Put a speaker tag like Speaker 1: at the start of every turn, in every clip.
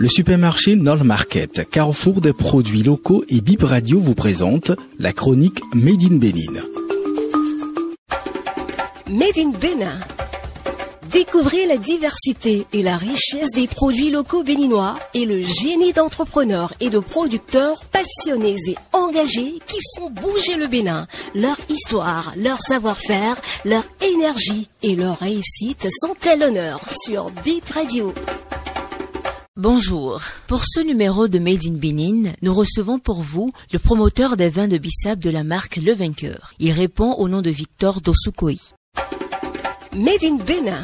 Speaker 1: Le supermarché Nord Market, carrefour des produits locaux et Bip Radio vous présente la chronique Made in Bénin.
Speaker 2: Made in Bénin. Découvrez la diversité et la richesse des produits locaux béninois et le génie d'entrepreneurs et de producteurs passionnés et engagés qui font bouger le Bénin. Leur histoire, leur savoir-faire, leur énergie et leur réussite sont à l'honneur sur Bip Radio.
Speaker 3: Bonjour. Pour ce numéro de Made in Benin, nous recevons pour vous le promoteur des vins de Bissap de la marque Le Vainqueur. Il répond au nom de Victor Dosukoi.
Speaker 2: Made in Bénin.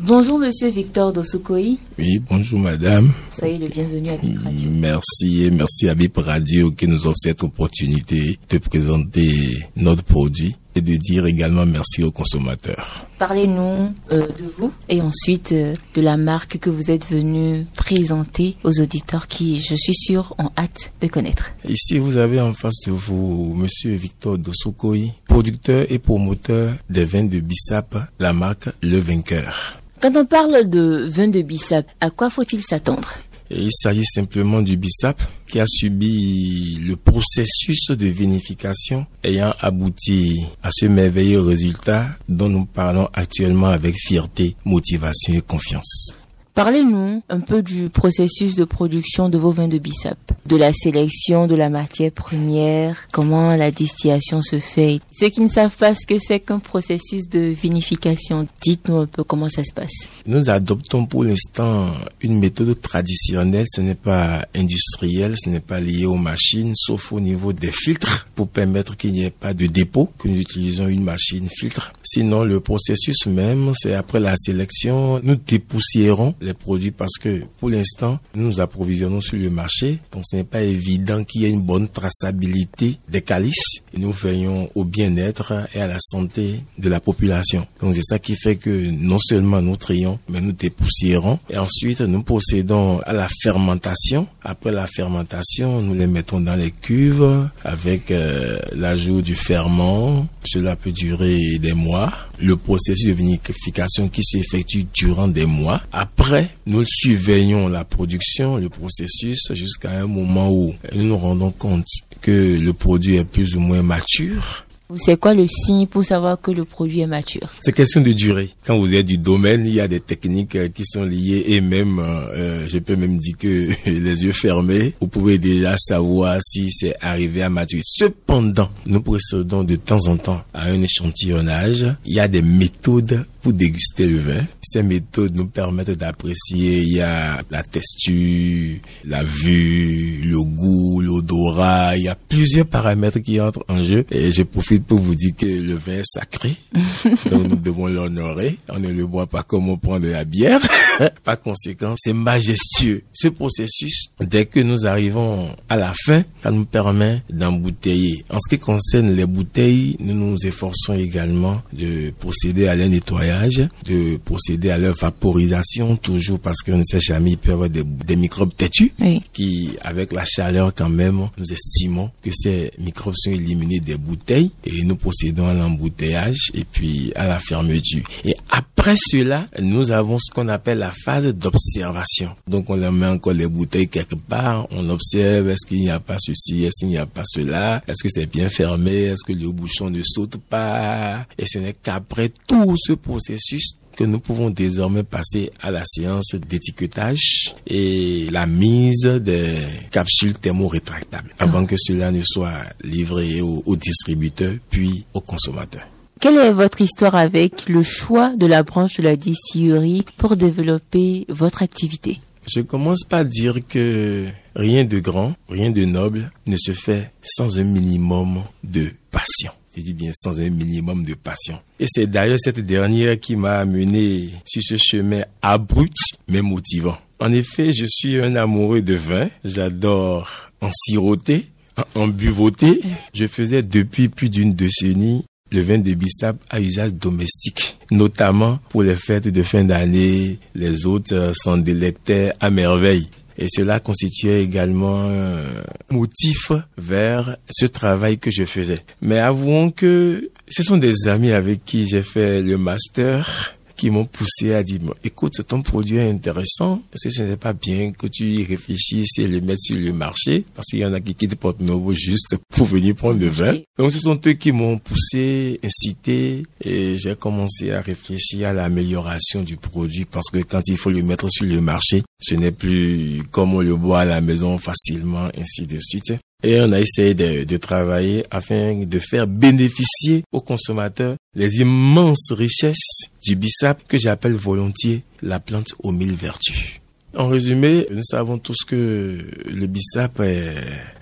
Speaker 3: Bonjour Monsieur Victor Dosukoi.
Speaker 4: Oui, bonjour Madame.
Speaker 3: Soyez le bienvenu à Bip Radio.
Speaker 4: Merci et merci à Bip Radio qui nous offre cette opportunité de présenter notre produit et de dire également merci aux consommateurs.
Speaker 3: Parlez-nous euh, de vous et ensuite euh, de la marque que vous êtes venu présenter aux auditeurs qui, je suis sûr, ont hâte de connaître.
Speaker 4: Ici, vous avez en face de vous Monsieur Victor Dosokoi, producteur et promoteur des vins de Bissap, la marque Le Vainqueur.
Speaker 3: Quand on parle de vin de Bissap, à quoi faut-il s'attendre?
Speaker 4: Il s'agit simplement du Bissap qui a subi le processus de vinification ayant abouti à ce merveilleux résultat dont nous parlons actuellement avec fierté, motivation et confiance.
Speaker 3: Parlez-nous un peu du processus de production de vos vins de Bissap, de la sélection de la matière première, comment la distillation se fait. Ceux qui ne savent pas ce que c'est qu'un processus de vinification, dites-nous un peu comment ça se passe.
Speaker 4: Nous adoptons pour l'instant une méthode traditionnelle, ce n'est pas industriel, ce n'est pas lié aux machines, sauf au niveau des filtres pour permettre qu'il n'y ait pas de dépôt, que nous utilisons une machine filtre. Sinon, le processus même, c'est après la sélection, nous dépoussiérons les produits parce que pour l'instant, nous nous approvisionnons sur le marché. Donc ce n'est pas évident qu'il y ait une bonne traçabilité des calices. Et nous veillons au bien-être et à la santé de la population. Donc c'est ça qui fait que non seulement nous trions, mais nous dépoussiérons. Et ensuite, nous procédons à la fermentation. Après la fermentation, nous les mettons dans les cuves avec euh, l'ajout du ferment. Cela peut durer des mois. Le processus de vinification qui s'effectue durant des mois. Après, nous surveillons la production, le processus jusqu'à un moment où nous nous rendons compte que le produit est plus ou moins mature.
Speaker 3: C'est quoi le signe pour savoir que le produit est mature?
Speaker 4: C'est question de durée. Quand vous êtes du domaine, il y a des techniques euh, qui sont liées et même, euh, je peux même dire que les yeux fermés, vous pouvez déjà savoir si c'est arrivé à maturité. Cependant, nous procédons de temps en temps à un échantillonnage. Il y a des méthodes pour déguster le vin. Ces méthodes nous permettent d'apprécier, il y a la texture, la vue, le goût, l'odorat, il y a plusieurs paramètres qui entrent en jeu et je profite pour vous dire que le vin est sacré, donc nous devons l'honorer. On ne le boit pas comme on prend de la bière. Par conséquent, c'est majestueux. Ce processus, dès que nous arrivons à la fin, ça nous permet d'embouteiller. En ce qui concerne les bouteilles, nous nous efforçons également de procéder à leur nettoyage, de procéder à leur vaporisation, toujours parce qu'on ne sait jamais, il peut y avoir des, des microbes têtus
Speaker 3: Oui.
Speaker 4: qui, avec la chaleur quand même, nous estimons que ces microbes sont éliminés des bouteilles et nous procédons à l'embouteillage et puis à la fermeture. Et après cela, nous avons ce qu'on appelle la phase d'observation. Donc on leur met encore les bouteilles quelque part, on observe est-ce qu'il n'y a pas ceci, est-ce qu'il n'y a pas cela, est-ce que c'est bien fermé, est-ce que le bouchon ne saute pas. Et ce n'est qu'après tout ce processus que nous pouvons désormais passer à la séance d'étiquetage et la mise des capsules thermorétractables avant que cela ne soit livré aux, aux distributeurs puis aux consommateurs.
Speaker 3: Quelle est votre histoire avec le choix de la branche de la distillerie pour développer votre activité?
Speaker 4: Je commence par dire que rien de grand, rien de noble ne se fait sans un minimum de passion. Je dis bien sans un minimum de passion. Et c'est d'ailleurs cette dernière qui m'a amené sur ce chemin abrupt mais motivant. En effet, je suis un amoureux de vin. J'adore en siroter, en- buvoter. Je faisais depuis plus d'une décennie le vin de Bissap à usage domestique, notamment pour les fêtes de fin d'année. Les autres euh, s'en délectaient à merveille. Et cela constituait également un motif vers ce travail que je faisais. Mais avouons que ce sont des amis avec qui j'ai fait le master qui m'ont poussé à dire, écoute, ton produit est intéressant, est-ce que ce n'est pas bien que tu y réfléchisses et le mettes sur le marché? Parce qu'il y en a qui quittent Porte Novo juste pour venir prendre le vin. Donc ce sont eux qui m'ont poussé, incité, et j'ai commencé à réfléchir à l'amélioration du produit parce que quand il faut le mettre sur le marché, ce n'est plus comme on le boit à la maison facilement, ainsi de suite. Et on a essayé de, de, travailler afin de faire bénéficier aux consommateurs les immenses richesses du bissap que j'appelle volontiers la plante aux mille vertus. En résumé, nous savons tous que le bissap est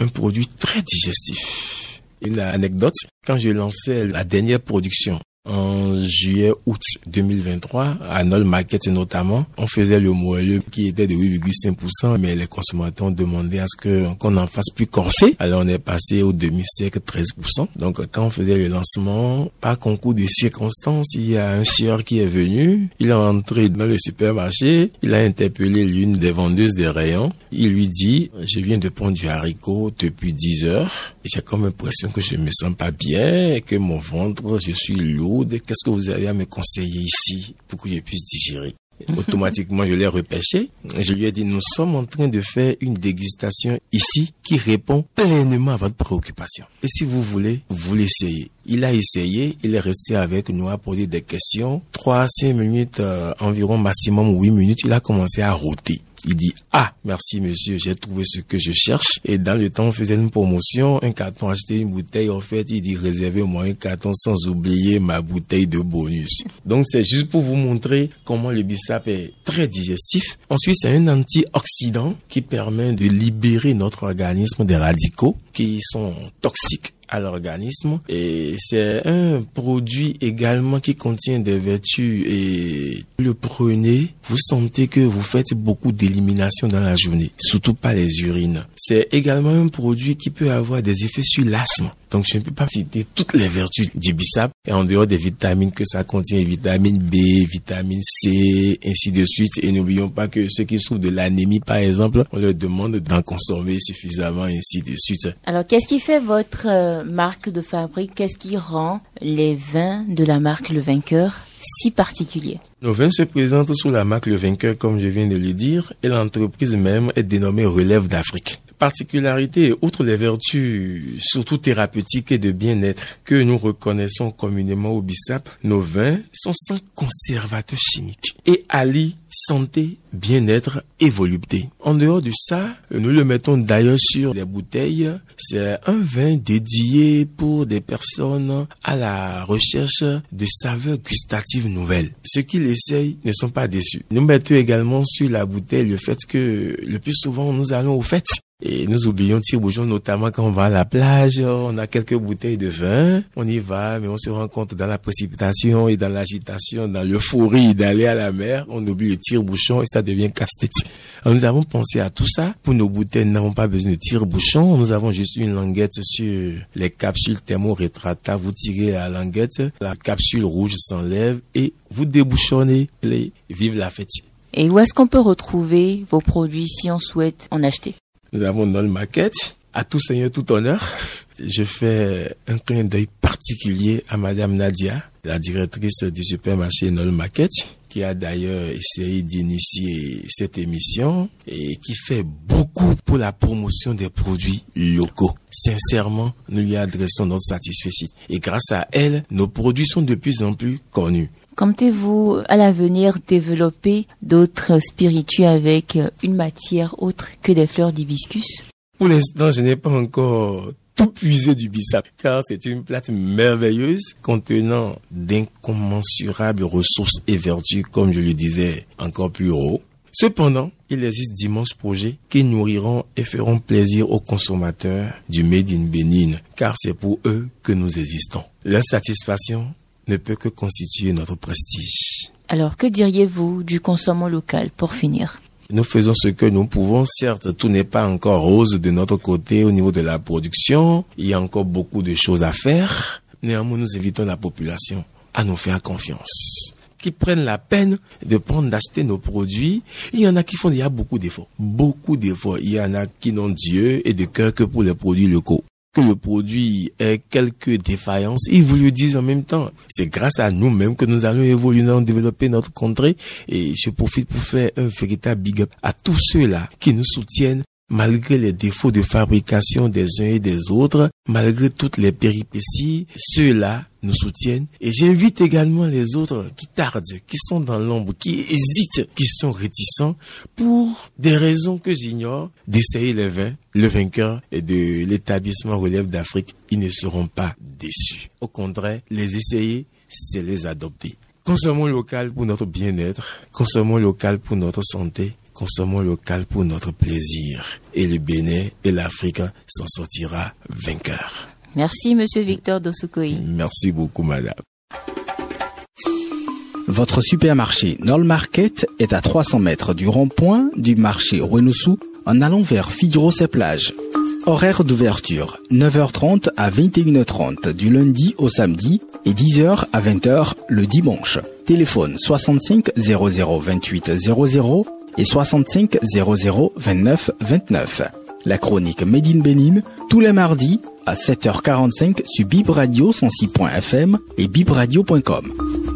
Speaker 4: un produit très digestif. Une anecdote, quand je lançais la dernière production en juillet août 2023 à Nol Market notamment on faisait le moelleux qui était de 8,5% mais les consommateurs ont demandé à ce qu'on en fasse plus corsé alors on est passé au demi-sec 13% donc quand on faisait le lancement par concours de circonstances il y a un sieur qui est venu. Il est entré dans le supermarché. Il a interpellé l'une des vendeuses des rayons il lui dit je viens de prendre du haricot depuis 10 heures. J'ai comme l'impression que je me sens pas bien que mon ventre je suis lourd qu'est-ce que vous avez à me conseiller ici pour que je puisse digérer? Automatiquement, je l'ai repêché. Je lui ai dit, nous sommes en train de faire une dégustation ici qui répond pleinement à votre préoccupation. Et si vous voulez, vous l'essayez. Il a essayé, il est resté avec nous à poser des questions. 3 5 minutes, euh, environ maximum 8 minutes, il a commencé à rôter. Il dit, ah, merci monsieur, j'ai trouvé ce que je cherche. Et dans le temps, on faisait une promotion, un carton acheté une bouteille. En fait, il dit, réservez-moi un carton sans oublier ma bouteille de bonus. Donc, c'est juste pour vous montrer comment le bissap est très digestif. Ensuite, c'est un antioxydant qui permet de libérer notre organisme des radicaux qui sont toxiques à l'organisme et c'est un produit également qui contient des vertus et le prenez, vous sentez que vous faites beaucoup d'élimination dans la journée, surtout pas les urines. C'est également un produit qui peut avoir des effets sur l'asthme. Donc je ne peux pas citer toutes les vertus du bissap et en dehors des vitamines que ça contient, vitamine B, vitamine C, ainsi de suite. Et n'oublions pas que ceux qui souffrent de l'anémie, par exemple, on leur demande d'en consommer suffisamment, ainsi de suite.
Speaker 3: Alors qu'est-ce qui fait votre euh, marque de fabrique? Qu'est-ce qui rend les vins de la marque Le Vainqueur si particuliers
Speaker 4: nos vins se présentent sous la marque Le Vainqueur, comme je viens de le dire, et l'entreprise même est dénommée Relève d'Afrique particularité, outre les vertus surtout thérapeutiques et de bien-être que nous reconnaissons communément au BISAP, nos vins sont sans conservateurs chimiques et allient santé, bien-être et volupté. En dehors de ça, nous le mettons d'ailleurs sur les bouteilles. C'est un vin dédié pour des personnes à la recherche de saveurs gustatives nouvelles. Ceux qui l'essayent ne sont pas déçus. Nous mettons également sur la bouteille le fait que le plus souvent nous allons aux fêtes et nous oublions tire-bouchon, notamment quand on va à la plage, on a quelques bouteilles de vin, on y va, mais on se rend compte dans la précipitation et dans l'agitation, dans l'euphorie d'aller à la mer, on oublie le tire-bouchon et ça devient casse-tête. Nous avons pensé à tout ça. Pour nos bouteilles, nous n'avons pas besoin de tire-bouchon. Nous avons juste une languette sur les capsules thermorétractables. Vous tirez la languette, la capsule rouge s'enlève et vous débouchonnez. les vive la fête.
Speaker 3: Et où est-ce qu'on peut retrouver vos produits si on souhaite en acheter?
Speaker 4: Nous avons dans le maquette. À tout seigneur, tout honneur. Je fais un clin d'œil particulier à Madame Nadia, la directrice du supermarché Nol Maquette, qui a d'ailleurs essayé d'initier cette émission et qui fait beaucoup pour la promotion des produits locaux. Sincèrement, nous lui adressons notre satisfaction. Et grâce à elle, nos produits sont de plus en plus connus.
Speaker 3: Comptez-vous à l'avenir développer d'autres spiritueux avec une matière autre que des fleurs d'hibiscus?
Speaker 4: Pour l'instant, je n'ai pas encore tout puisé du bissap, car c'est une plate merveilleuse contenant d'incommensurables ressources et vertus, comme je le disais encore plus haut. Cependant, il existe d'immenses projets qui nourriront et feront plaisir aux consommateurs du Made in Benin, car c'est pour eux que nous existons. Leur satisfaction ne peut que constituer notre prestige.
Speaker 3: Alors, que diriez-vous du consommant local pour finir?
Speaker 4: Nous faisons ce que nous pouvons. Certes, tout n'est pas encore rose de notre côté au niveau de la production. Il y a encore beaucoup de choses à faire. Néanmoins, nous invitons la population à nous faire confiance qui prennent la peine de prendre, d'acheter nos produits. Il y en a qui font, il y a beaucoup d'efforts. Beaucoup d'efforts. Il y en a qui n'ont Dieu et de cœur que pour les produits locaux. Que le produit ait quelques défaillances, ils vous le disent en même temps. C'est grâce à nous-mêmes que nous allons évoluer, nous allons développer notre contrée. Et je profite pour faire un véritable big up à tous ceux-là qui nous soutiennent malgré les défauts de fabrication des uns et des autres, malgré toutes les péripéties, ceux-là nous soutiennent. Et j'invite également les autres qui tardent, qui sont dans l'ombre, qui hésitent, qui sont réticents, pour des raisons que j'ignore, d'essayer les vins. Le vainqueur et de l'établissement Relève d'Afrique, ils ne seront pas déçus. Au contraire, les essayer, c'est les adopter. Consommons local pour notre bien-être, consommons local pour notre santé, consommons local pour notre plaisir. Et le Bénin et l'Afrique s'en sortira vainqueur.
Speaker 3: Merci, Monsieur Victor Dosukoi.
Speaker 4: Merci beaucoup, madame.
Speaker 1: Votre supermarché Nol Market est à 300 mètres du rond-point du marché Renoussou en allant vers Fidros et plage. Horaire d'ouverture 9h30 à 21h30 du lundi au samedi et 10h à 20h le dimanche. Téléphone 65 00 28 00 et 65 00 29 29. La chronique Made in Bénin tous les mardis à 7h45 sur Bib Radio 106.fm et bibradio.com.